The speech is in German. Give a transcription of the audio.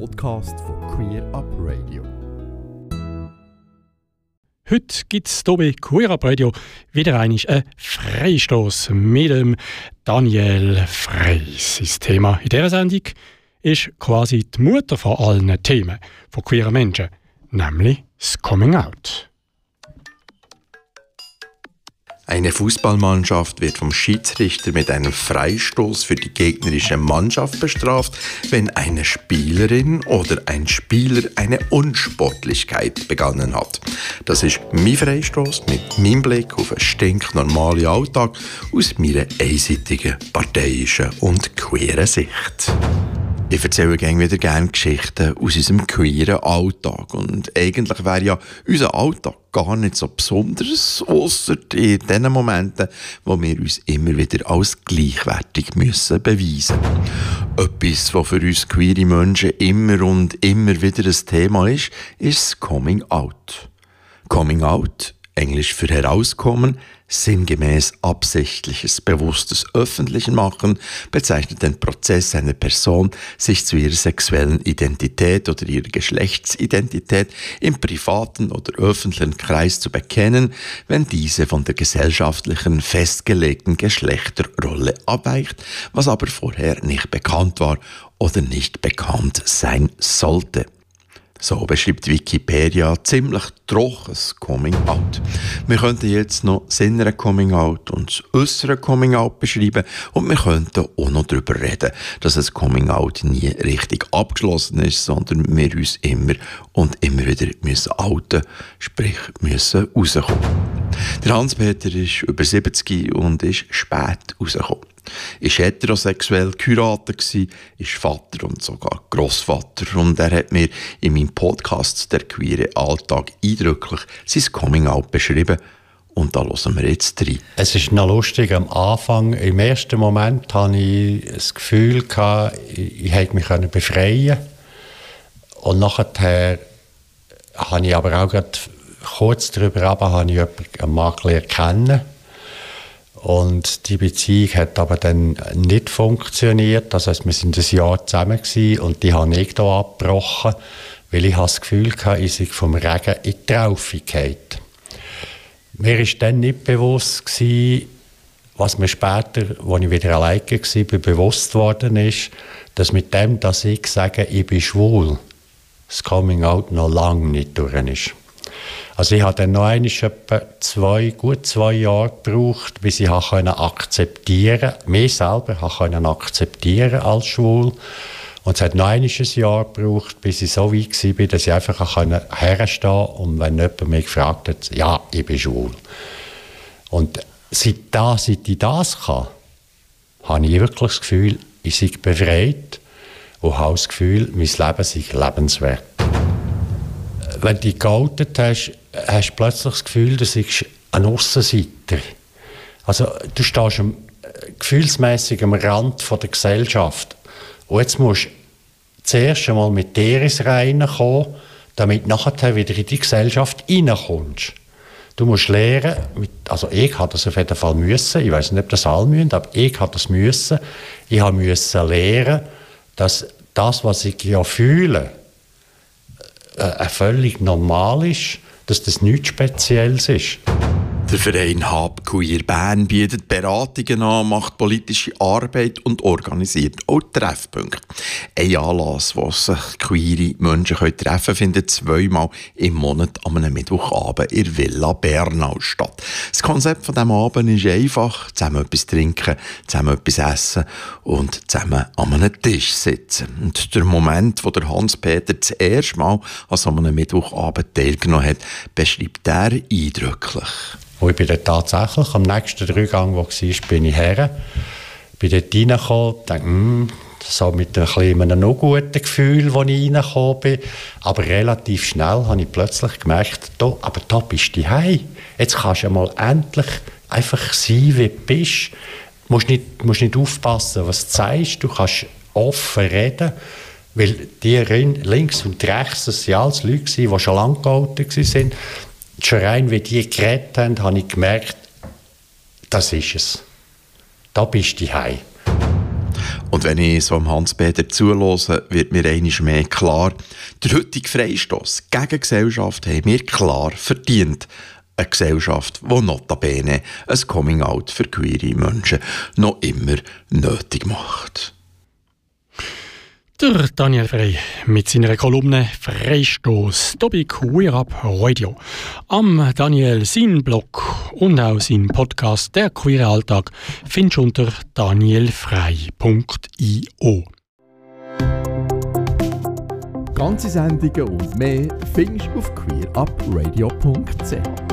Podcast von Queer Up Radio. Heute gibt es hier bei Queer Up Radio wieder einen Freistoß mit dem Daniel Freis. Das Thema in dieser Sendung ist quasi die Mutter von allen Themen von queeren Menschen, nämlich das Coming Out. Eine Fußballmannschaft wird vom Schiedsrichter mit einem Freistoß für die gegnerische Mannschaft bestraft, wenn eine Spielerin oder ein Spieler eine Unsportlichkeit begangen hat. Das ist mein Freistoß mit meinem Blick auf einen stinknormalen Alltag aus meiner einseitigen, parteiischen und queeren Sicht. Ich erzähle gerne wieder gerne Geschichten aus unserem queeren Alltag. Und eigentlich wäre ja unser Alltag gar nicht so besonders, außer in den Momenten, wo wir uns immer wieder als gleichwertig müssen beweisen müssen. Etwas, was für uns queere Menschen immer und immer wieder ein Thema ist, ist das Coming Out. Coming Out, Englisch für herauskommen, sinngemäß absichtliches, bewusstes Öffentlichen machen bezeichnet den Prozess einer Person, sich zu ihrer sexuellen Identität oder ihrer Geschlechtsidentität im privaten oder öffentlichen Kreis zu bekennen, wenn diese von der gesellschaftlichen festgelegten Geschlechterrolle abweicht, was aber vorher nicht bekannt war oder nicht bekannt sein sollte. So beschreibt Wikipedia ziemlich trockenes Coming Out. Wir könnten jetzt noch das innere Coming Out und das äußere Coming Out beschreiben und wir könnten auch noch darüber reden, dass das Coming Out nie richtig abgeschlossen ist, sondern wir uns immer und immer wieder müssen outen, sprich müssen rauskommen. Der Hans-Peter ist über 70 und ist spät rausgekommen ist heterosexuell geheiratet ist Vater und sogar Großvater und er hat mir in meinem Podcast «Der queere Alltag» eindrücklich sein Coming-out beschrieben. Und da hören wir jetzt rein. Es ist noch lustig, am Anfang, im ersten Moment hatte ich das Gefühl, gehabt, ich, hätte mich befreien. Und nachher habe ich aber auch kurz darüber aber habe ich jemanden mal kennen und die Beziehung hat aber dann nicht funktioniert. Das heißt, wir sind ein Jahr zusammen gewesen und die habe ich hier abgebrochen, weil ich das Gefühl hatte, ich sei vom Regen in die Traufe Mir war dann nicht bewusst, gewesen, was mir später, als ich wieder alleine war, bewusst worden ist, dass mit dem, dass ich sage, ich bin schwul, das Coming Out noch lange nicht durch ist. Also ich habe dann noch einmal etwa zwei, gut zwei Jahre gebraucht, bis ich akzeptieren konnte, mich selber können akzeptieren als schwul. Und es hat noch ein Jahr gebraucht, bis ich so weit war, dass ich einfach herstehen konnte und wenn jemand mich gefragt hat, ja, ich bin schwul. Und seit, da, seit ich das kann, habe ich wirklich das Gefühl, ich sei befreit und habe das Gefühl, mein Leben sei lebenswert. Wenn du geoutet hast, hast du plötzlich das Gefühl, du bist ein Aussenseiter. Also du stehst am, äh, gefühlsmässig am Rand von der Gesellschaft. Und jetzt musst du zuerst einmal mit dir ins Reine kommen, damit nachher wieder in die Gesellschaft reinkommst. Du musst lernen, also ich habe das auf jeden Fall müssen, ich weiß nicht, ob das alle müssen, aber ich habe das müssen. Ich habe lernen, dass das, was ich ja fühle, äh, völlig normal ist, dass das nichts Spezielles ist. Der Verein Hab Queer Bern bietet Beratungen an, macht politische Arbeit und organisiert auch Treffpunkte. Ein Anlass, wo sich queere Menschen treffen können, findet zweimal im Monat am Mittwochabend in Villa Bernau statt. Das Konzept von diesem Abend ist einfach, zusammen etwas trinken, zusammen etwas essen und zusammen an einem Tisch sitzen. Und der Moment, wo der Hans-Peter das erste Mal an so einem Mittwochabend teilgenommen hat, beschreibt er eindrücklich. Und ich bin dann tatsächlich am nächsten Durchgang, der war, bin ich her. Bin dort reingekommen, dachte, hm, so mit einem, einem noch guten Gefühl, als ich reingekommen bin. Aber relativ schnell habe ich plötzlich gemerkt, da, aber da bist du heim. Jetzt kannst du mal endlich einfach sein, wie du bist. Du musst nicht, musst nicht aufpassen, was du sagst. Du kannst offen reden. Weil die links und rechts, waren alles Leute, die schon lange geoutet waren schon rein, wie die geredet haben, habe ich gemerkt, das ist es. Da bist du heim. Und wenn ich so Hans-Peter zulose, wird mir einiges mehr klar, der heutige Freistoß gegen Gesellschaft haben wir klar verdient. Eine Gesellschaft, die notabene ein Coming-out für queere Menschen noch immer nötig macht. Der Daniel Frey mit seiner Kolumne Freistoß bei Queer Up Radio. Am Daniel sein Blog und auch sein Podcast Der Queere Alltag findest du unter danielfrei.io. Ganze Sendungen und mehr findest du auf queerupradio.ch.